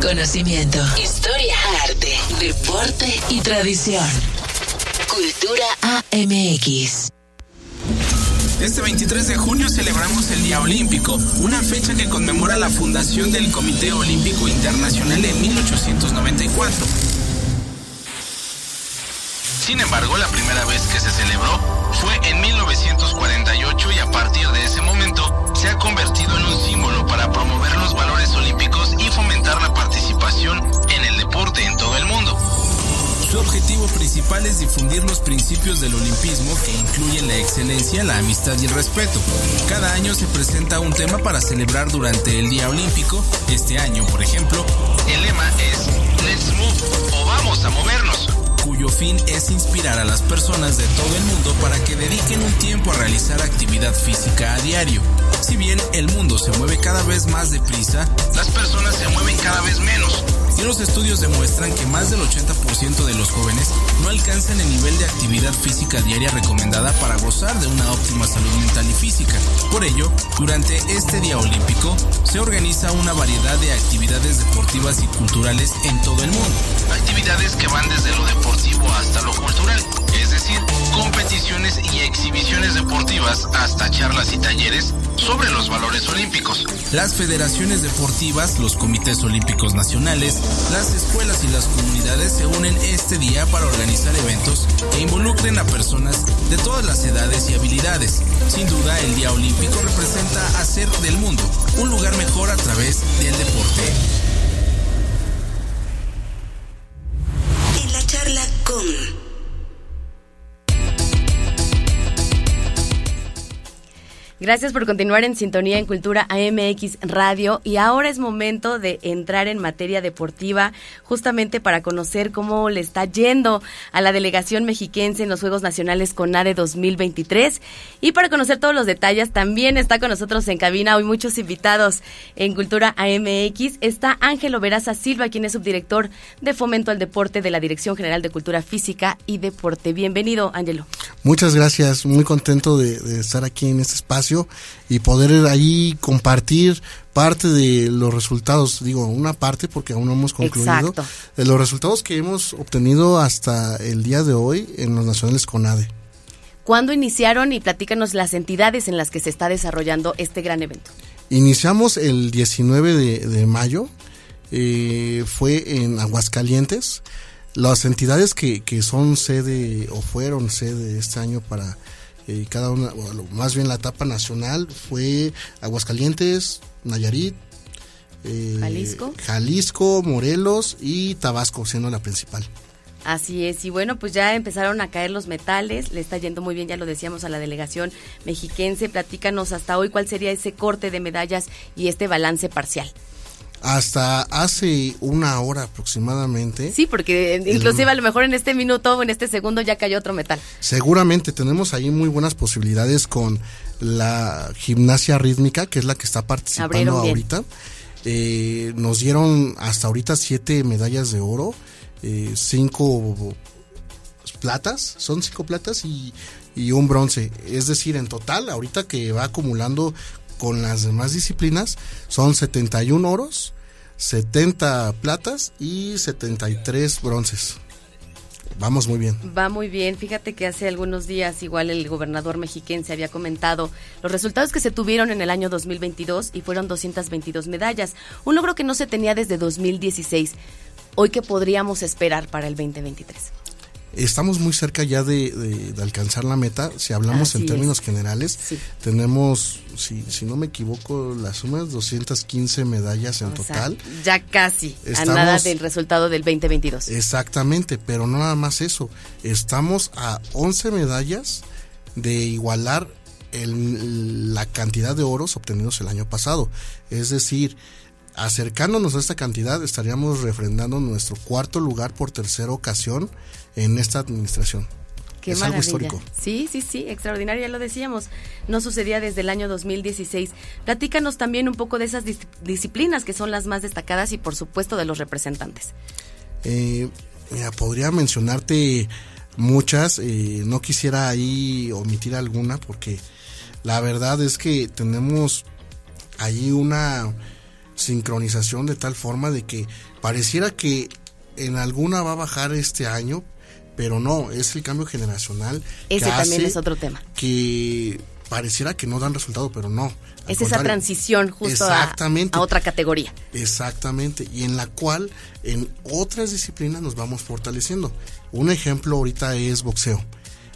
Conocimiento, historia, arte, deporte y tradición. Cultura AMX. Este 23 de junio celebramos el Día Olímpico, una fecha que conmemora la fundación del Comité Olímpico Internacional en 1894. Sin embargo, la primera vez que se celebró fue en 1948 y a partir de ese momento se ha convertido en un símbolo para promover los valores olímpicos y fomentar la participación en el deporte en todo el mundo. Su objetivo principal es difundir los principios del olimpismo que incluyen la excelencia, la amistad y el respeto. Cada año se presenta un tema para celebrar durante el Día Olímpico. Este año, por ejemplo, el lema es Let's Move o Vamos a movernos cuyo fin es inspirar a las personas de todo el mundo para que dediquen un tiempo a realizar actividad física a diario. Si bien el mundo se mueve cada vez más deprisa, las personas se mueven cada vez menos. Y los estudios demuestran que más del 80% de los jóvenes no alcanzan el nivel de actividad física diaria recomendada para gozar de una óptima salud mental y física. Por ello, durante este Día Olímpico se organiza una variedad de actividades deportivas y culturales en todo el mundo. Actividades que van desde lo deportivo hasta lo cultural, es decir, competiciones y exhibiciones deportivas hasta charlas y talleres sobre los valores olímpicos. Las federaciones deportivas, los comités olímpicos nacionales, las escuelas y las comunidades se unen este día para organizar eventos que involucren a personas de todas las edades y habilidades. Sin duda, el Día Olímpico representa hacer del mundo un lugar mejor a través del deporte. En la charla con... Gracias por continuar en sintonía en Cultura AMX Radio y ahora es momento de entrar en materia deportiva justamente para conocer cómo le está yendo a la delegación mexiquense en los Juegos Nacionales CONADE 2023 y para conocer todos los detalles también está con nosotros en cabina hoy muchos invitados en Cultura AMX. Está Ángelo Veraza Silva, quien es subdirector de Fomento al Deporte de la Dirección General de Cultura Física y Deporte. Bienvenido, Ángelo. Muchas gracias, muy contento de, de estar aquí en este espacio y poder ahí compartir parte de los resultados, digo, una parte porque aún no hemos concluido, de los resultados que hemos obtenido hasta el día de hoy en los nacionales CONADE. ¿Cuándo iniciaron y platícanos las entidades en las que se está desarrollando este gran evento? Iniciamos el 19 de, de mayo, eh, fue en Aguascalientes. Las entidades que, que son sede o fueron sede este año para eh, cada una, más bien la etapa nacional fue Aguascalientes, Nayarit, eh, Jalisco. Jalisco, Morelos y Tabasco, siendo la principal. Así es, y bueno, pues ya empezaron a caer los metales, le está yendo muy bien, ya lo decíamos a la delegación mexiquense, platícanos hasta hoy cuál sería ese corte de medallas y este balance parcial. Hasta hace una hora aproximadamente. Sí, porque inclusive a lo mejor en este minuto o en este segundo ya cayó otro metal. Seguramente tenemos ahí muy buenas posibilidades con la gimnasia rítmica, que es la que está participando ahorita. Eh, nos dieron hasta ahorita siete medallas de oro, eh, cinco platas, son cinco platas y, y un bronce. Es decir, en total, ahorita que va acumulando con las demás disciplinas son 71 oros, 70 platas y 73 bronces. Vamos muy bien. Va muy bien. Fíjate que hace algunos días igual el gobernador mexiquense había comentado los resultados que se tuvieron en el año 2022 y fueron 222 medallas, un logro que no se tenía desde 2016. Hoy qué podríamos esperar para el 2023 estamos muy cerca ya de, de, alcanzar la meta. Si hablamos Así en términos es. generales, sí. tenemos, si, si no me equivoco, las sumas 215 medallas en o total. Sea, ya casi, estamos, a nada del resultado del 2022. Exactamente, pero no nada más eso. Estamos a 11 medallas de igualar el, la cantidad de oros obtenidos el año pasado. Es decir, acercándonos a esta cantidad estaríamos refrendando nuestro cuarto lugar por tercera ocasión en esta administración. Qué es maravilla. algo histórico. Sí, sí, sí, extraordinario, ya lo decíamos. No sucedía desde el año 2016. Platícanos también un poco de esas dis disciplinas que son las más destacadas y por supuesto de los representantes. Eh, mira, podría mencionarte muchas, eh, no quisiera ahí omitir alguna porque la verdad es que tenemos ahí una sincronización de tal forma de que pareciera que en alguna va a bajar este año, pero no, es el cambio generacional. Ese también es otro tema. Que pareciera que no dan resultado, pero no. Es esa transición justo a, a, otra categoría. Exactamente, y en la cual en otras disciplinas nos vamos fortaleciendo. Un ejemplo ahorita es boxeo.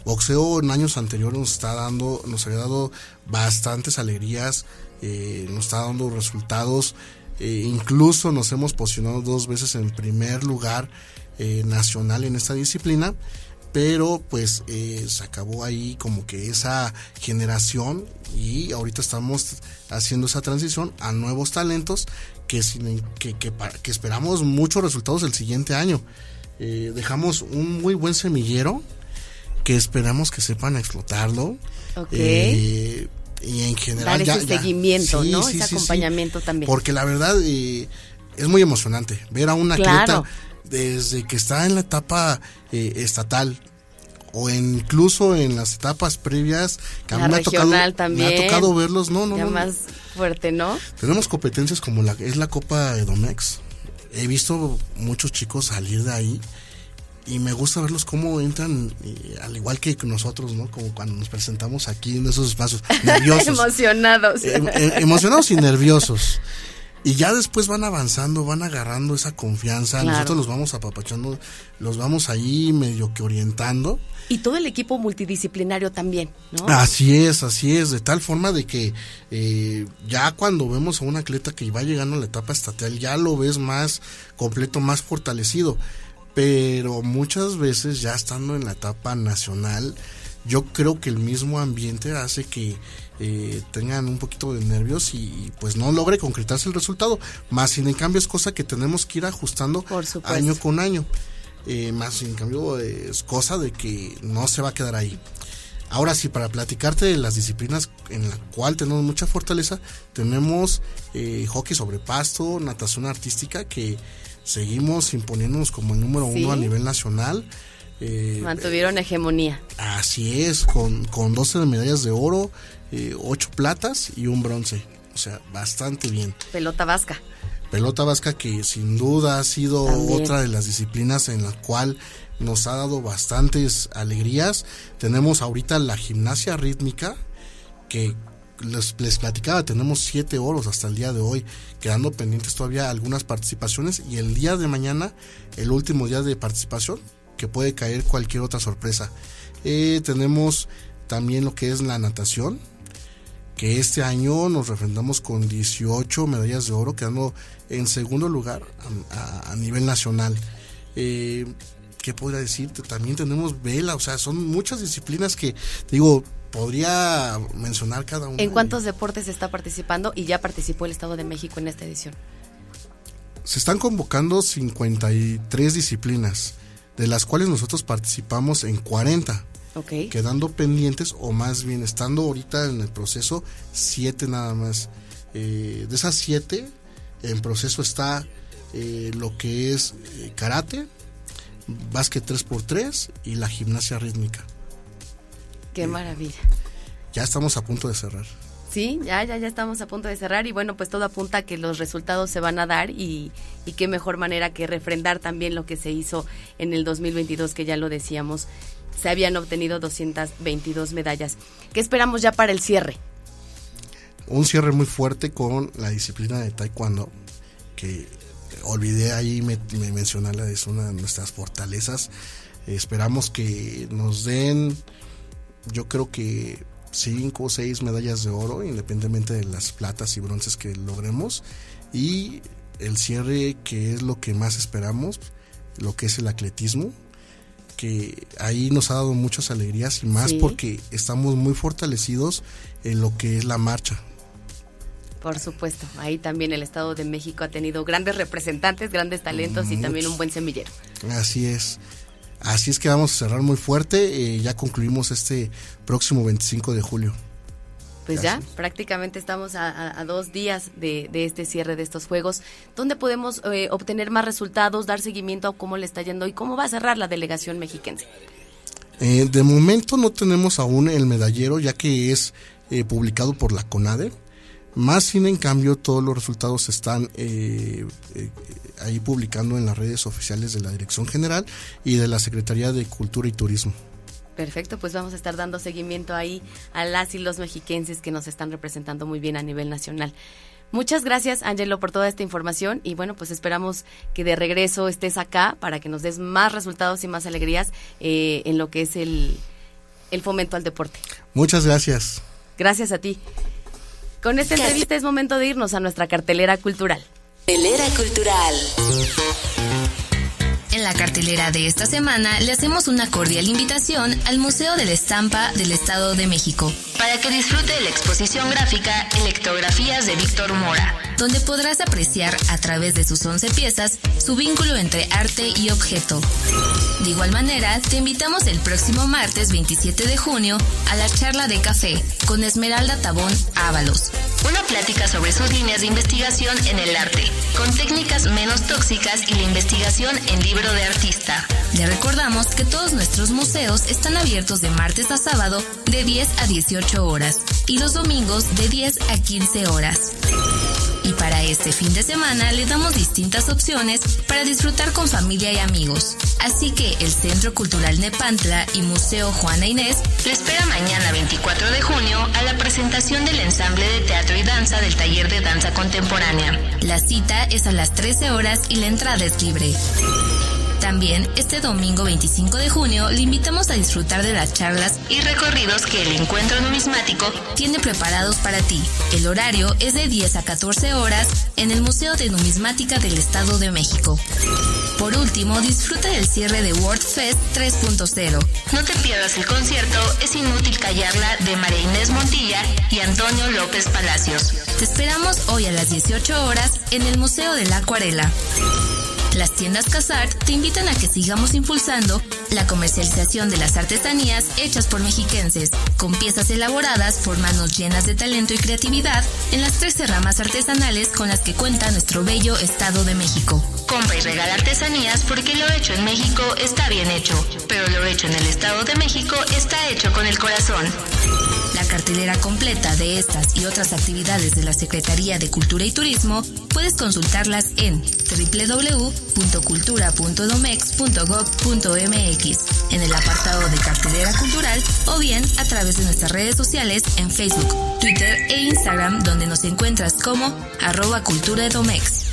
Boxeo en años anteriores nos está dando, nos había dado bastantes alegrías, eh, nos está dando resultados. Eh, incluso nos hemos posicionado dos veces en primer lugar eh, nacional en esta disciplina pero pues eh, se acabó ahí como que esa generación y ahorita estamos haciendo esa transición a nuevos talentos que, que, que, esperamos muchos resultados el siguiente año. Eh, dejamos un muy buen semillero que esperamos que sepan explotarlo. Eh, y en general ese seguimiento, ¿no? ese acompañamiento también. Porque la verdad es muy emocionante ver a un atleta desde que está en la etapa eh, estatal o incluso en las etapas previas que a mí me ha, tocado, también, me ha tocado verlos, no, no, ya más fuerte, ¿no? Tenemos competencias como la es la Copa Edomex. He visto muchos chicos salir de ahí y me gusta verlos cómo entran, al igual que nosotros, ¿no? Como cuando nos presentamos aquí en esos espacios, nerviosos. emocionados. Em, em, emocionados y nerviosos. Y ya después van avanzando, van agarrando esa confianza. Nosotros los vamos apapachando, los vamos ahí medio que orientando. Y todo el equipo multidisciplinario también, ¿no? Así es, así es, de tal forma de que eh, ya cuando vemos a un atleta que va llegando a la etapa estatal, ya lo ves más completo, más fortalecido. Pero muchas veces ya estando en la etapa nacional, yo creo que el mismo ambiente hace que eh, tengan un poquito de nervios y, pues no logre concretarse el resultado. Más sin en cambio es cosa que tenemos que ir ajustando año con año. Eh, más sin cambio es cosa de que no se va a quedar ahí. Ahora sí, para platicarte de las disciplinas en la cual tenemos mucha fortaleza, tenemos eh, hockey sobre pasto, natación artística, que seguimos imponiéndonos como el número uno a nivel nacional. Mantuvieron hegemonía. Así es, con, con 12 medallas de oro, eh, ocho platas y un bronce. O sea, bastante bien. Pelota vasca. Pelota vasca que sin duda ha sido otra de las disciplinas en la cual nos ha dado bastantes alegrías. Tenemos ahorita la gimnasia rítmica que les, les, platicaba, tenemos siete oros hasta el día de hoy, quedando pendientes todavía algunas participaciones y el día de mañana, el último día de participación, que puede caer cualquier otra sorpresa. Eh, tenemos también lo que es la natación, que este año nos refrendamos con 18 medallas de oro, quedando en segundo lugar a, nivel nacional. Eh, ¿Qué podría decirte? También tenemos vela, o sea, son muchas disciplinas que, digo, podría mencionar cada una. ¿En cuántos deportes está participando y ya participó el Estado de México en esta edición? Se están convocando 53 disciplinas, de las cuales nosotros participamos en 40 quedando pendientes o más bien estando ahorita en el proceso siete nada más. Eh, de esas siete, en proceso está eh, lo que es eh, karate, básquet 3x3 y la gimnasia rítmica. Qué maravilla. Ya estamos a punto de cerrar. Sí, ya, ya, ya estamos a punto de cerrar y bueno, pues todo apunta a que los resultados se van a dar y, y qué mejor manera que refrendar también lo que se hizo en el 2022, que ya lo decíamos, se habían obtenido 222 medallas. ¿Qué esperamos ya para el cierre? Un cierre muy fuerte con la disciplina de taekwondo, que olvidé ahí me, mencionarla, es una de nuestras fortalezas. esperamos que nos den, yo creo que cinco o seis medallas de oro, independientemente de las platas y bronces que logremos. Y el cierre, que es lo que más esperamos, lo que es el atletismo, que ahí nos ha dado muchas alegrías y más porque estamos muy fortalecidos en lo que es la marcha. Por supuesto, ahí también el Estado de México ha tenido grandes representantes, grandes talentos y también un buen semillero. Así es. Así es que vamos a cerrar muy fuerte. Eh, ya concluimos este próximo 25 de julio. Pues ya, prácticamente estamos a, dos días de, este cierre de estos juegos. ¿Dónde podemos eh, obtener más resultados, dar seguimiento a cómo le está yendo y cómo va a cerrar la delegación mexiquense? Eh, de momento no tenemos aún el medallero, ya que es eh, publicado por la CONADE. Más sin en cambio, todos los resultados están eh, eh, ahí publicando en las redes oficiales de la Dirección General y de la Secretaría de Cultura y Turismo. Perfecto, pues vamos a estar dando seguimiento ahí a las y los mexiquenses que nos están representando muy bien a nivel nacional. Muchas gracias, Angelo, por toda esta información y bueno, pues esperamos que de regreso estés acá para que nos des más resultados y más alegrías eh, en lo que es el, el fomento al deporte. Muchas gracias. Gracias a ti. Con esta entrevista es momento de irnos a nuestra cartelera cultural. Cartelera cultural. En la cartelera de esta semana le hacemos una cordial invitación al Museo de la Estampa del Estado de México para que disfrute de la exposición gráfica Electografías de Víctor Mora, donde podrás apreciar a través de sus 11 piezas su vínculo entre arte y objeto. De igual manera, te invitamos el próximo martes 27 de junio a la charla de café con Esmeralda Tabón Ábalos, una plática sobre sus líneas de investigación en el arte, con técnicas menos tóxicas y la investigación en de artista. Le recordamos que todos nuestros museos están abiertos de martes a sábado de 10 a 18 horas y los domingos de 10 a 15 horas. Este fin de semana le damos distintas opciones para disfrutar con familia y amigos. Así que el Centro Cultural Nepantla y Museo Juana Inés le espera mañana 24 de junio a la presentación del ensamble de teatro y danza del taller de danza contemporánea. La cita es a las 13 horas y la entrada es libre. También este domingo 25 de junio le invitamos a disfrutar de las charlas y recorridos que el encuentro numismático tiene preparados para ti. El horario es de 10 a 14 horas en el Museo de Numismática del Estado de México. Por último, disfruta del cierre de World Fest 3.0. No te pierdas el concierto Es inútil callarla de María Inés Montilla y Antonio López Palacios. Te esperamos hoy a las 18 horas en el Museo de la Acuarela. Las tiendas Casart te invitan a que sigamos impulsando la comercialización de las artesanías hechas por mexiquenses, con piezas elaboradas por manos llenas de talento y creatividad en las 13 ramas artesanales con las que cuenta nuestro bello Estado de México. Compra y regala artesanías porque lo hecho en México está bien hecho, pero lo hecho en el Estado de México está hecho con el corazón. La cartelera completa de estas y otras actividades de la Secretaría de Cultura y Turismo puedes consultarlas en www.cultura.domex.gov.mx en el apartado de cartelera cultural o bien a través de nuestras redes sociales en Facebook, Twitter e Instagram donde nos encuentras como arroba cultura domex.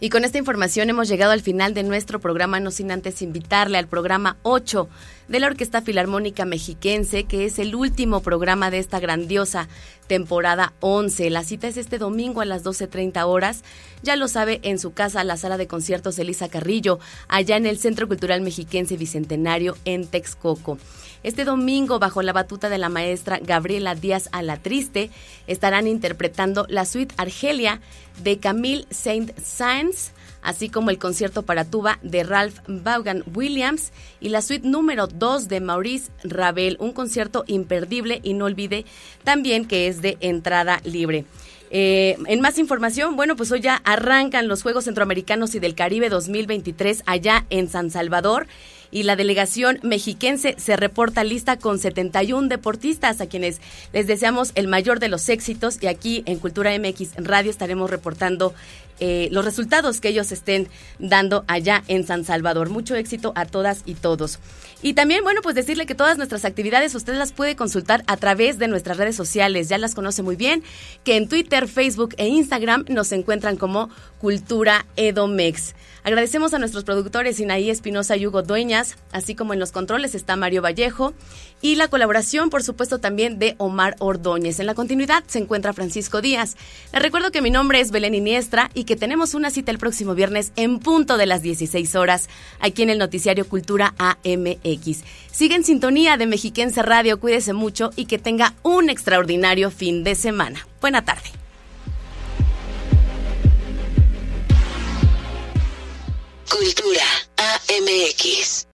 Y con esta información hemos llegado al final de nuestro programa, no sin antes invitarle al programa 8 de la Orquesta Filarmónica Mexiquense, que es el último programa de esta grandiosa temporada 11. La cita es este domingo a las 12.30 horas. Ya lo sabe, en su casa, la sala de conciertos Elisa Carrillo, allá en el Centro Cultural Mexiquense Bicentenario en Texcoco. Este domingo, bajo la batuta de la maestra Gabriela Díaz Alatriste, estarán interpretando la suite Argelia de Camille Saint-Saëns, así como el concierto para tuba de Ralph Vaughan Williams y la suite número 2 de Maurice Ravel, un concierto imperdible y no olvide también que es de entrada libre. Eh, en más información, bueno, pues hoy ya arrancan los Juegos Centroamericanos y del Caribe 2023 allá en San Salvador y la delegación mexiquense se reporta lista con 71 deportistas a quienes les deseamos el mayor de los éxitos y aquí en Cultura MX Radio estaremos reportando eh, los resultados que ellos estén dando allá en San Salvador. Mucho éxito a todas y todos. Y también, bueno, pues decirle que todas nuestras actividades usted las puede consultar a través de nuestras redes sociales. Ya las conoce muy bien, que en Twitter, Facebook e Instagram nos encuentran como Cultura Edomex. Agradecemos a nuestros productores Inaí Espinosa y Hugo Dueñas, así como en los controles está Mario Vallejo y la colaboración, por supuesto, también de Omar Ordóñez. En la continuidad se encuentra Francisco Díaz. Les recuerdo que mi nombre es Belén Iniestra y que tenemos una cita el próximo viernes en punto de las 16 horas aquí en el noticiario Cultura AMX. Sigue en sintonía de Mexiquense Radio, cuídese mucho y que tenga un extraordinario fin de semana. Buena tarde. Cultura AMX.